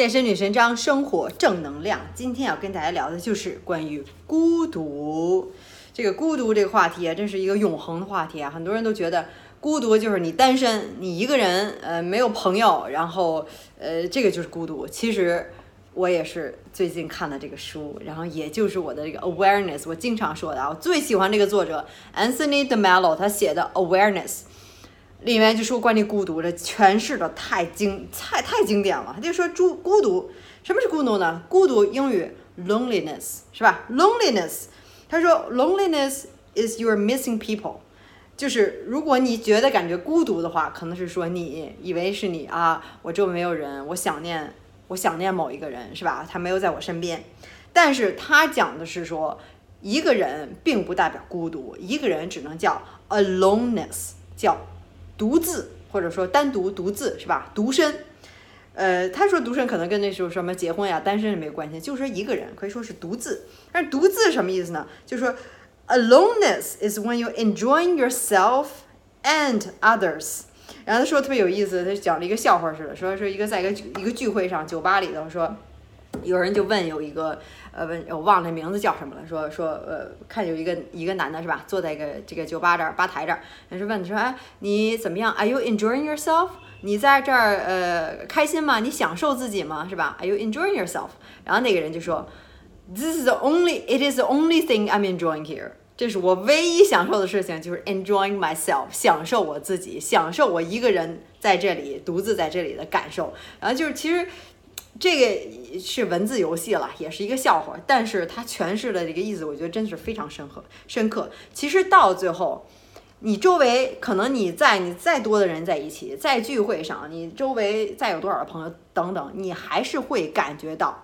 健身女神张，生活正能量。今天要跟大家聊的就是关于孤独。这个孤独这个话题啊，真是一个永恒的话题啊。很多人都觉得孤独就是你单身，你一个人，呃，没有朋友，然后，呃，这个就是孤独。其实我也是最近看了这个书，然后也就是我的这个 awareness，我经常说的啊，我最喜欢这个作者 Anthony de Mello 他写的 awareness。里面就说关于孤独，这诠释的太经太太经典了。他就说，孤孤独，什么是孤独呢？孤独英语 loneliness 是吧？loneliness，他说 loneliness is your missing people，就是如果你觉得感觉孤独的话，可能是说你以为是你啊，我周围没有人，我想念我想念某一个人是吧？他没有在我身边。但是他讲的是说，一个人并不代表孤独，一个人只能叫 aloneness，叫。独自或者说单独独自是吧？独身，呃，他说独身可能跟那时候什么结婚呀、单身没有关系，就说一个人可以说是独自。但是独自什么意思呢？就说，aloneness is when you enjoying yourself and others。然后他说特别有意思，他讲了一个笑话似的，说说一个在一个一个聚会上，酒吧里头说。有人就问有一个，呃，问我忘了名字叫什么了，说说，呃，看有一个一个男的是吧，坐在一个这个酒吧这儿吧台这儿，人是问说，哎，你怎么样？Are you enjoying yourself？你在这儿呃开心吗？你享受自己吗？是吧？Are you enjoying yourself？然后那个人就说，This is the only, it is the only thing I'm enjoying here。这是我唯一享受的事情，就是 enjoying myself，享受我自己，享受我一个人在这里独自在这里的感受。然后就是其实。这个是文字游戏了，也是一个笑话，但是它诠释的这个意思，我觉得真的是非常深刻。深刻。其实到最后，你周围可能你在你再多的人在一起，在聚会上，你周围再有多少的朋友等等，你还是会感觉到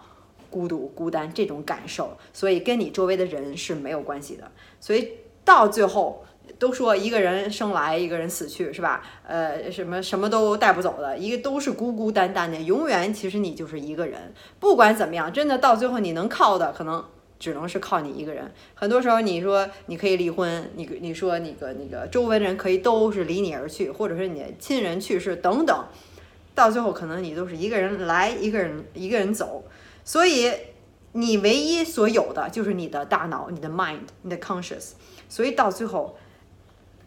孤独、孤单这种感受。所以跟你周围的人是没有关系的。所以到最后。都说一个人生来一个人死去是吧？呃，什么什么都带不走的，一个都是孤孤单单的，永远其实你就是一个人。不管怎么样，真的到最后你能靠的可能只能是靠你一个人。很多时候你说你可以离婚，你你说那个那个周围人可以都是离你而去，或者是你的亲人去世等等，到最后可能你都是一个人来，一个人一个人走。所以你唯一所有的就是你的大脑，你的 mind，你的 conscious。所以到最后。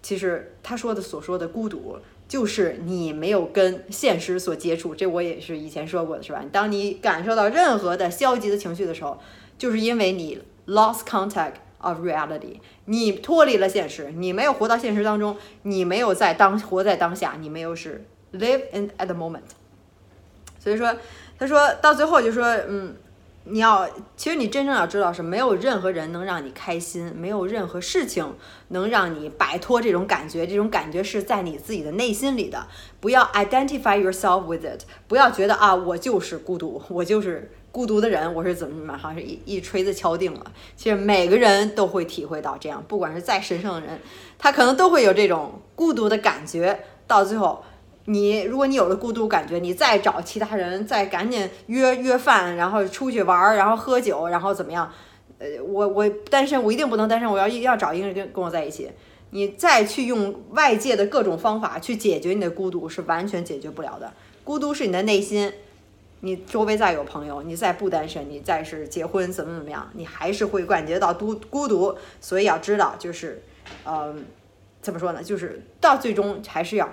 其实他说的所说的孤独，就是你没有跟现实所接触。这我也是以前说过的，是吧？当你感受到任何的消极的情绪的时候，就是因为你 lost contact of reality，你脱离了现实，你没有活到现实当中，你没有在当活在当下，你没有是 live in at the moment。所以说，他说到最后就说，嗯。你要，其实你真正要知道是没有任何人能让你开心，没有任何事情能让你摆脱这种感觉，这种感觉是在你自己的内心里的。不要 identify yourself with it，不要觉得啊，我就是孤独，我就是孤独的人，我是怎么怎么，好像是一一锤子敲定了。其实每个人都会体会到这样，不管是再神圣的人，他可能都会有这种孤独的感觉，到最后。你如果你有了孤独感觉，你再找其他人，再赶紧约约饭，然后出去玩，然后喝酒，然后怎么样？呃，我我单身，我一定不能单身，我要要找一个人跟跟我在一起。你再去用外界的各种方法去解决你的孤独，是完全解决不了的。孤独是你的内心，你周围再有朋友，你再不单身，你再是结婚怎么怎么样，你还是会感觉到孤孤独。所以要知道，就是，嗯，怎么说呢？就是到最终还是要。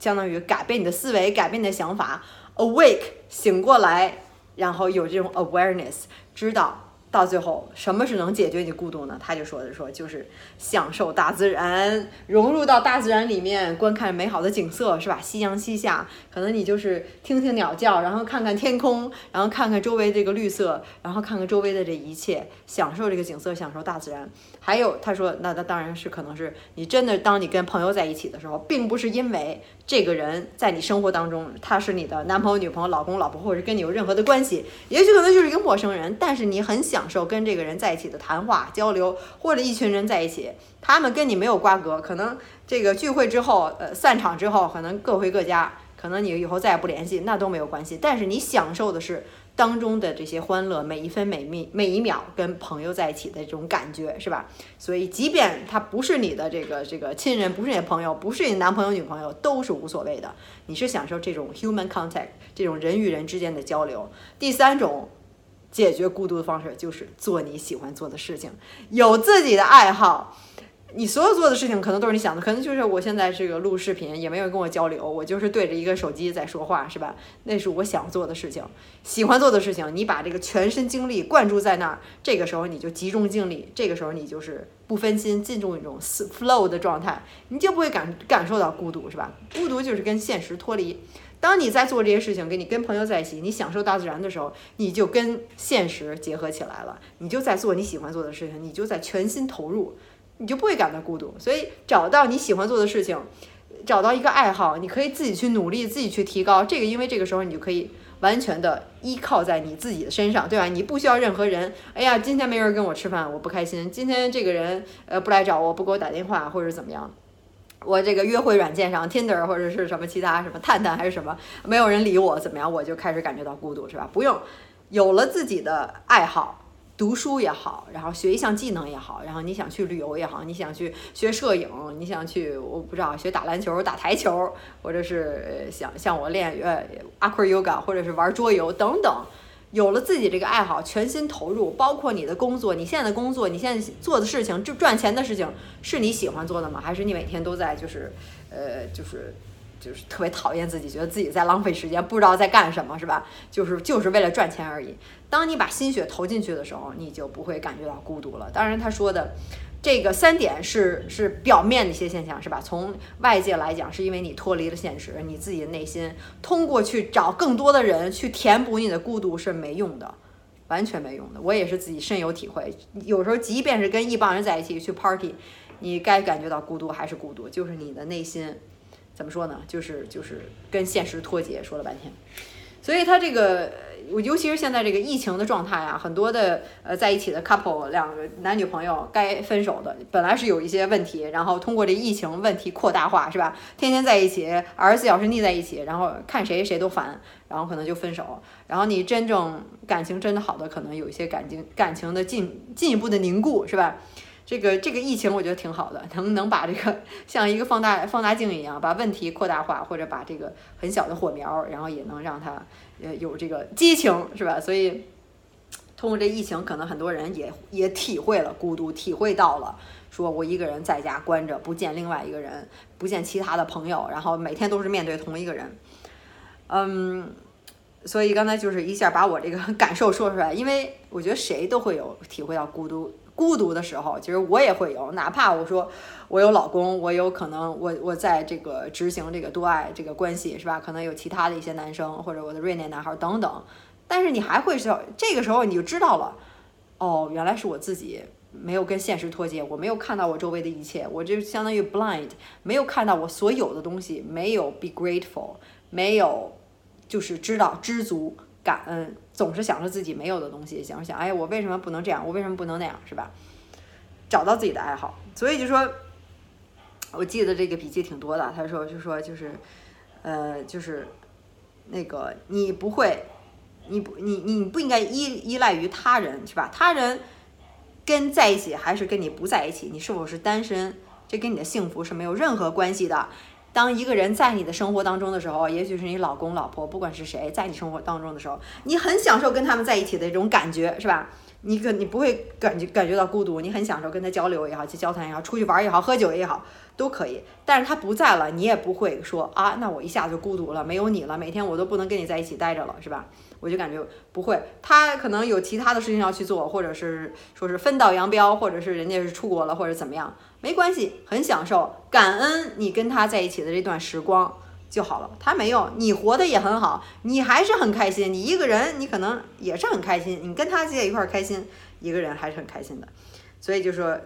相当于改变你的思维，改变你的想法，awake 醒过来，然后有这种 awareness，知道。到最后，什么是能解决你孤独呢？他就说的说，就是享受大自然，融入到大自然里面，观看美好的景色，是吧？夕阳西下，可能你就是听听鸟叫，然后看看天空，然后看看周围这个绿色，然后看看周围的这一切，享受这个景色，享受大自然。还有，他说，那那当然是可能是你真的，当你跟朋友在一起的时候，并不是因为这个人在你生活当中他是你的男朋友、女朋友、老公、老婆，或者是跟你有任何的关系，也许可能就是一个陌生人，但是你很享。享受跟这个人在一起的谈话交流，或者一群人在一起，他们跟你没有瓜葛，可能这个聚会之后，呃，散场之后，可能各回各家，可能你以后再也不联系，那都没有关系。但是你享受的是当中的这些欢乐，每一分每秒每一秒跟朋友在一起的这种感觉，是吧？所以，即便他不是你的这个这个亲人，不是你的朋友，不是你男朋友女朋友，都是无所谓的。你是享受这种 human contact，这种人与人之间的交流。第三种解决孤独的方式就是做你喜欢做的事情，有自己的爱好。你所有做的事情可能都是你想的，可能就是我现在这个录视频，也没有跟我交流，我就是对着一个手机在说话，是吧？那是我想做的事情，喜欢做的事情。你把这个全身精力灌注在那儿，这个时候你就集中精力，这个时候你就是不分心，进入一种 flow 的状态，你就不会感感受到孤独，是吧？孤独就是跟现实脱离。当你在做这些事情，跟你跟朋友在一起，你享受大自然的时候，你就跟现实结合起来了，你就在做你喜欢做的事情，你就在全心投入。你就不会感到孤独，所以找到你喜欢做的事情，找到一个爱好，你可以自己去努力，自己去提高这个，因为这个时候你就可以完全的依靠在你自己的身上，对吧？你不需要任何人。哎呀，今天没人跟我吃饭，我不开心。今天这个人呃不来找我，不给我打电话，或者怎么样？我这个约会软件上 Tinder 或者是什么其他什么探探还是什么，没有人理我，怎么样？我就开始感觉到孤独，是吧？不用，有了自己的爱好。读书也好，然后学一项技能也好，然后你想去旅游也好，你想去学摄影，你想去我不知道学打篮球、打台球，或者是想像我练呃 aqua yoga，或者是玩桌游等等。有了自己这个爱好，全心投入，包括你的工作，你现在的工作，你现在做的事情，就赚钱的事情，是你喜欢做的吗？还是你每天都在就是呃就是。就是特别讨厌自己，觉得自己在浪费时间，不知道在干什么，是吧？就是就是为了赚钱而已。当你把心血投进去的时候，你就不会感觉到孤独了。当然，他说的这个三点是是表面的一些现象，是吧？从外界来讲，是因为你脱离了现实，你自己的内心通过去找更多的人去填补你的孤独是没用的，完全没用的。我也是自己深有体会。有时候，即便是跟一帮人在一起去 party，你该感觉到孤独还是孤独，就是你的内心。怎么说呢？就是就是跟现实脱节，说了半天。所以他这个，尤其是现在这个疫情的状态啊，很多的呃在一起的 couple，两个男女朋友该分手的，本来是有一些问题，然后通过这疫情问题扩大化，是吧？天天在一起，二十四小时腻在一起，然后看谁谁都烦，然后可能就分手。然后你真正感情真的好的，可能有一些感情感情的进进一步的凝固，是吧？这个这个疫情我觉得挺好的，能能把这个像一个放大放大镜一样，把问题扩大化，或者把这个很小的火苗，然后也能让它呃有这个激情，是吧？所以通过这疫情，可能很多人也也体会了孤独，体会到了说我一个人在家关着，不见另外一个人，不见其他的朋友，然后每天都是面对同一个人，嗯，所以刚才就是一下把我这个 感受说出来，因为我觉得谁都会有体会到孤独。孤独的时候，其实我也会有，哪怕我说我有老公，我有可能我我在这个执行这个多爱这个关系，是吧？可能有其他的一些男生或者我的瑞典男孩等等，但是你还会是这个时候你就知道了，哦，原来是我自己没有跟现实脱节，我没有看到我周围的一切，我就相当于 blind，没有看到我所有的东西，没有 be grateful，没有就是知道知足。感恩总是想着自己没有的东西，想着想，哎，我为什么不能这样？我为什么不能那样？是吧？找到自己的爱好，所以就说，我记得这个笔记挺多的。他说，就说就是，呃，就是那个你不会，你不，你你不应该依依赖于他人，是吧？他人跟在一起还是跟你不在一起？你是否是单身？这跟你的幸福是没有任何关系的。当一个人在你的生活当中的时候，也许是你老公、老婆，不管是谁，在你生活当中的时候，你很享受跟他们在一起的这种感觉，是吧？你可你不会感觉感觉到孤独，你很享受跟他交流也好，去交谈也好，出去玩也好，喝酒也好，都可以。但是他不在了，你也不会说啊，那我一下就孤独了，没有你了，每天我都不能跟你在一起待着了，是吧？我就感觉不会，他可能有其他的事情要去做，或者是说是分道扬镳，或者是人家是出国了，或者怎么样。没关系，很享受，感恩你跟他在一起的这段时光就好了。他没有，你活得也很好，你还是很开心。你一个人，你可能也是很开心。你跟他在一块儿开心，一个人还是很开心的。所以就说，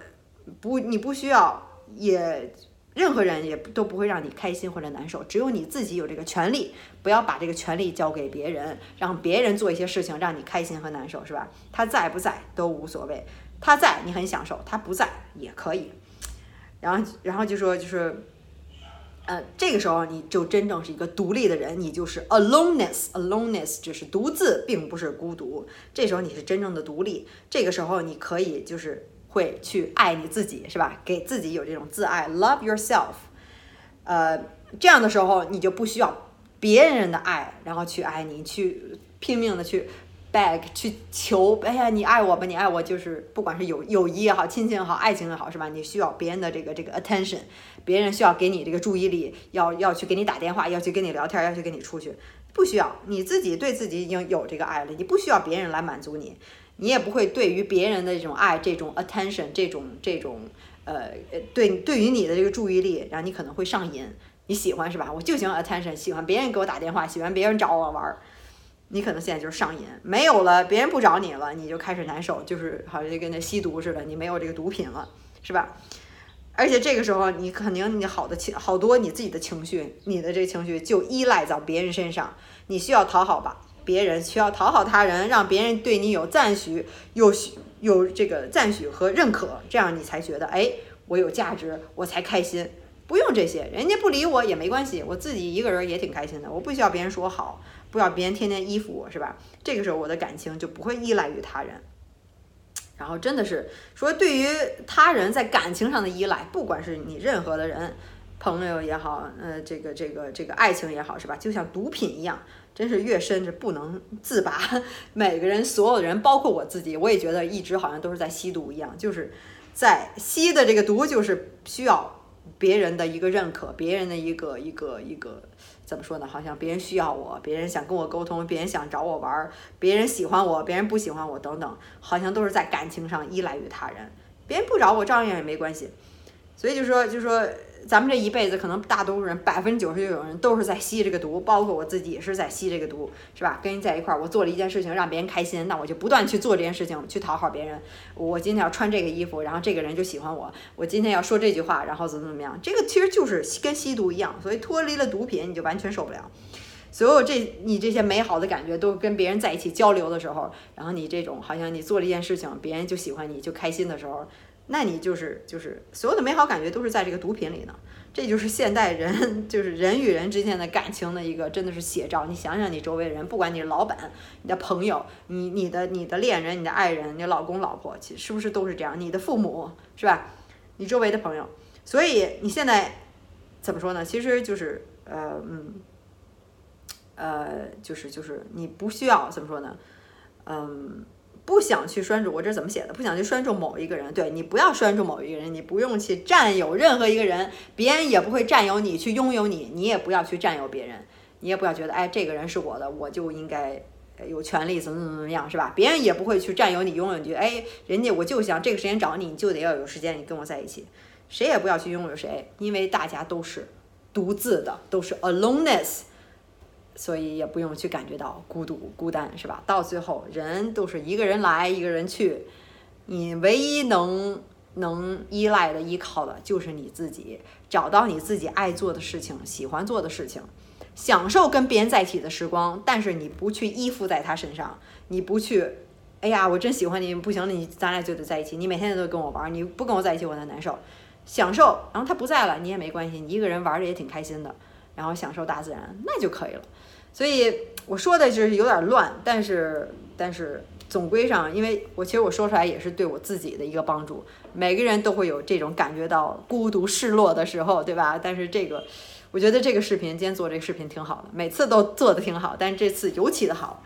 不，你不需要，也任何人也都不会让你开心或者难受。只有你自己有这个权利，不要把这个权利交给别人，让别人做一些事情让你开心和难受，是吧？他在不在都无所谓，他在你很享受，他不在也可以。然后，然后就说，就是呃，这个时候你就真正是一个独立的人，你就是 aloneness，aloneness 就是独自，并不是孤独。这时候你是真正的独立，这个时候你可以就是会去爱你自己，是吧？给自己有这种自爱，love yourself。呃，这样的时候你就不需要别人的爱，然后去爱你，去拼命的去。Beg 去求，哎呀，你爱我吧，你爱我，就是不管是友友谊也好，亲情也好，爱情也好，是吧？你需要别人的这个这个 attention，别人需要给你这个注意力，要要去给你打电话，要去跟你聊天，要去跟你出去，不需要，你自己对自己已经有这个爱了，你不需要别人来满足你，你也不会对于别人的这种爱，这种 attention，这种这种呃对对于你的这个注意力，然后你可能会上瘾，你喜欢是吧？我就喜欢 attention，喜欢别人给我打电话，喜欢别人找我玩儿。你可能现在就是上瘾，没有了，别人不找你了，你就开始难受，就是好像就跟那吸毒似的，你没有这个毒品了，是吧？而且这个时候，你肯定你好的情好多你自己的情绪，你的这情绪就依赖在别人身上，你需要讨好吧别人，需要讨好他人，让别人对你有赞许，有有这个赞许和认可，这样你才觉得哎，我有价值，我才开心。不用这些，人家不理我也没关系，我自己一个人也挺开心的，我不需要别人说好。不要别人天天依附我，是吧？这个时候我的感情就不会依赖于他人。然后真的是说，对于他人在感情上的依赖，不管是你任何的人，朋友也好，呃，这个这个这个爱情也好，是吧？就像毒品一样，真是越深是不能自拔。每个人，所有的人，包括我自己，我也觉得一直好像都是在吸毒一样，就是在吸的这个毒，就是需要别人的一个认可，别人的一个一个一个。怎么说呢？好像别人需要我，别人想跟我沟通，别人想找我玩儿，别人喜欢我，别人不喜欢我，等等，好像都是在感情上依赖于他人。别人不找我，照样也没关系。所以就说，就说。咱们这一辈子，可能大多数人，百分之九十九的人都是在吸这个毒，包括我自己也是在吸这个毒，是吧？跟人在一块儿，我做了一件事情让别人开心，那我就不断去做这件事情，去讨好别人。我今天要穿这个衣服，然后这个人就喜欢我。我今天要说这句话，然后怎么怎么样？这个其实就是跟吸毒一样，所以脱离了毒品，你就完全受不了。所有这你这些美好的感觉，都跟别人在一起交流的时候，然后你这种好像你做了一件事情，别人就喜欢你，就开心的时候。那你就是就是所有的美好感觉都是在这个毒品里呢，这就是现代人 就是人与人之间的感情的一个真的是写照。你想想你周围人，不管你是老板、你的朋友、你你的你的恋人、你的爱人、你老公老婆，其实是不是都是这样？你的父母是吧？你周围的朋友，所以你现在怎么说呢？其实就是呃嗯呃就是就是你不需要怎么说呢？嗯。不想去拴住，我这怎么写的？不想去拴住某一个人，对你不要拴住某一个人，你不用去占有任何一个人，别人也不会占有你，去拥有你，你也不要去占有别人，你也不要觉得，哎，这个人是我的，我就应该有权利怎么怎么怎么样，是吧？别人也不会去占有你，拥有你，哎，人家我就想这个时间找你，你就得要有时间，你跟我在一起，谁也不要去拥有谁，因为大家都是独自的，都是 aloneness。所以也不用去感觉到孤独、孤单，是吧？到最后，人都是一个人来，一个人去。你唯一能能依赖的、依靠的，就是你自己。找到你自己爱做的事情、喜欢做的事情，享受跟别人在一起的时光。但是你不去依附在他身上，你不去，哎呀，我真喜欢你，不行，你咱俩就得在一起。你每天都跟我玩，你不跟我在一起，我才难受。享受，然后他不在了，你也没关系，你一个人玩着也挺开心的。然后享受大自然，那就可以了。所以我说的就是有点乱，但是但是总归上，因为我其实我说出来也是对我自己的一个帮助。每个人都会有这种感觉到孤独、失落的时候，对吧？但是这个，我觉得这个视频今天做这个视频挺好的，每次都做的挺好，但这次尤其的好。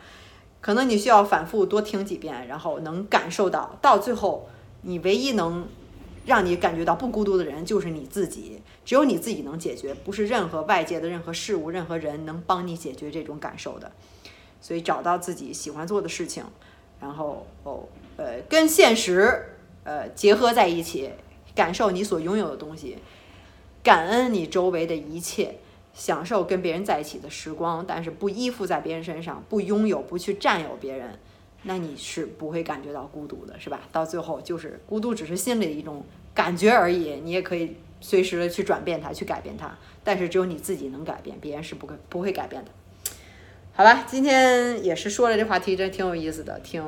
可能你需要反复多听几遍，然后能感受到，到最后你唯一能。让你感觉到不孤独的人就是你自己，只有你自己能解决，不是任何外界的任何事物、任何人能帮你解决这种感受的。所以找到自己喜欢做的事情，然后哦呃跟现实呃结合在一起，感受你所拥有的东西，感恩你周围的一切，享受跟别人在一起的时光，但是不依附在别人身上，不拥有，不去占有别人。那你是不会感觉到孤独的，是吧？到最后就是孤独，只是心里的一种感觉而已。你也可以随时的去转变它，去改变它。但是只有你自己能改变，别人是不会不会改变的。好吧，今天也是说了这话题，真挺有意思的，挺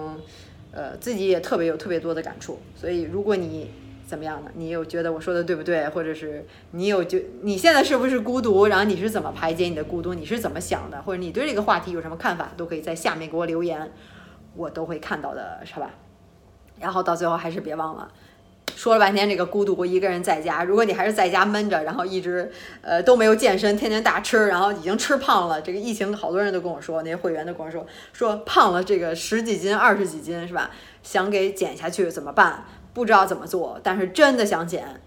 呃自己也特别有特别多的感触。所以如果你怎么样呢？你有觉得我说的对不对？或者是你有觉你现在是不是孤独？然后你是怎么排解你的孤独？你是怎么想的？或者你对这个话题有什么看法？都可以在下面给我留言，我都会看到的，是吧？然后到最后还是别忘了。说了半天这个孤独，一个人在家。如果你还是在家闷着，然后一直呃都没有健身，天天大吃，然后已经吃胖了。这个疫情好多人都跟我说，那些会员都跟我说，说胖了这个十几斤、二十几斤是吧？想给减下去怎么办？不知道怎么做，但是真的想减，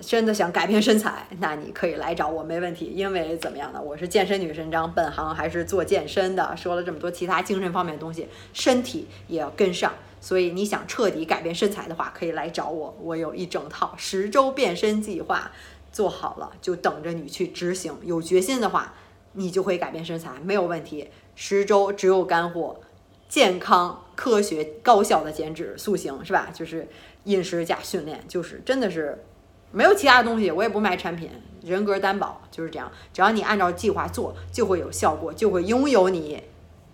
真的想改变身材，那你可以来找我，没问题。因为怎么样呢？我是健身女神张，本行还是做健身的。说了这么多其他精神方面的东西，身体也要跟上。所以你想彻底改变身材的话，可以来找我，我有一整套十周变身计划，做好了就等着你去执行。有决心的话，你就会改变身材，没有问题。十周只有干货，健康、科学、高效的减脂塑形，是吧？就是饮食加训练，就是真的是没有其他的东西，我也不卖产品，人格担保就是这样。只要你按照计划做，就会有效果，就会拥有你。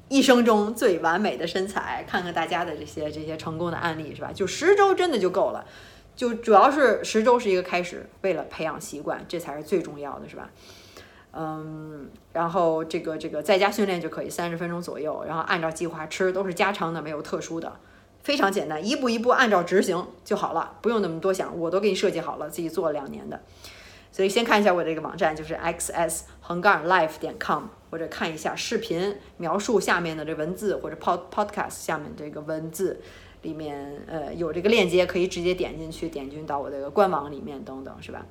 一生中最完美的身材，看看大家的这些这些成功的案例是吧？就十周真的就够了，就主要是十周是一个开始，为了培养习惯，这才是最重要的是吧？嗯，然后这个这个在家训练就可以三十分钟左右，然后按照计划吃，都是家常的，没有特殊的，非常简单，一步一步按照执行就好了，不用那么多想，我都给你设计好了，自己做了两年的。所以先看一下我这个网站，就是 x s 横杠 life 点 com，或者看一下视频描述下面的这文字，或者 pod podcast 下面这个文字里面，呃，有这个链接可以直接点进去，点进到我这个官网里面等等，是吧？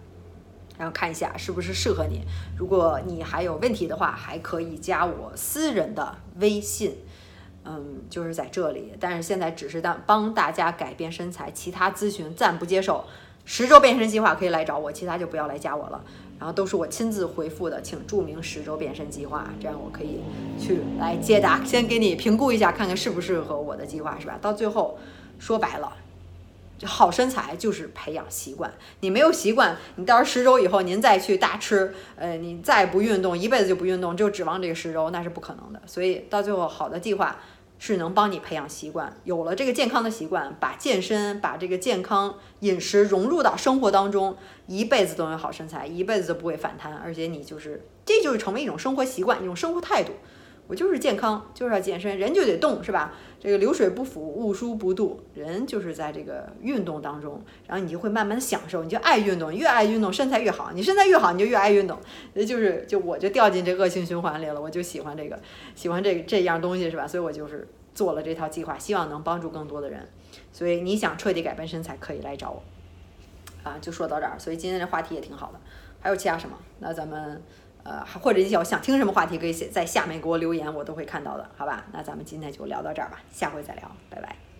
然后看一下是不是适合你。如果你还有问题的话，还可以加我私人的微信，嗯，就是在这里。但是现在只是当帮大家改变身材，其他咨询暂不接受。十周变身计划可以来找我，其他就不要来加我了。然后都是我亲自回复的，请注明十周变身计划，这样我可以去来接答，先给你评估一下，看看适不适合我的计划，是吧？到最后说白了，好身材就是培养习惯。你没有习惯，你到时候十周以后您再去大吃，呃，你再不运动，一辈子就不运动，就指望这个十周，那是不可能的。所以到最后，好的计划。是能帮你培养习惯，有了这个健康的习惯，把健身、把这个健康饮食融入到生活当中，一辈子都有好身材，一辈子都不会反弹，而且你就是，这就是成为一种生活习惯，一种生活态度。我就是健康，就是要健身，人就得动，是吧？这个流水不腐，物疏不度，人就是在这个运动当中，然后你就会慢慢享受，你就爱运动，越爱运动，身材越好，你身材越好，你就越爱运动，那就是就我就掉进这恶性循环里了，我就喜欢这个，喜欢这个这样东西，是吧？所以我就是做了这套计划，希望能帮助更多的人。所以你想彻底改变身材，可以来找我。啊，就说到这儿，所以今天这话题也挺好的。还有其他什么？那咱们。呃，或者你想想听什么话题，可以写在下面给我留言，我都会看到的，好吧？那咱们今天就聊到这儿吧，下回再聊，拜拜。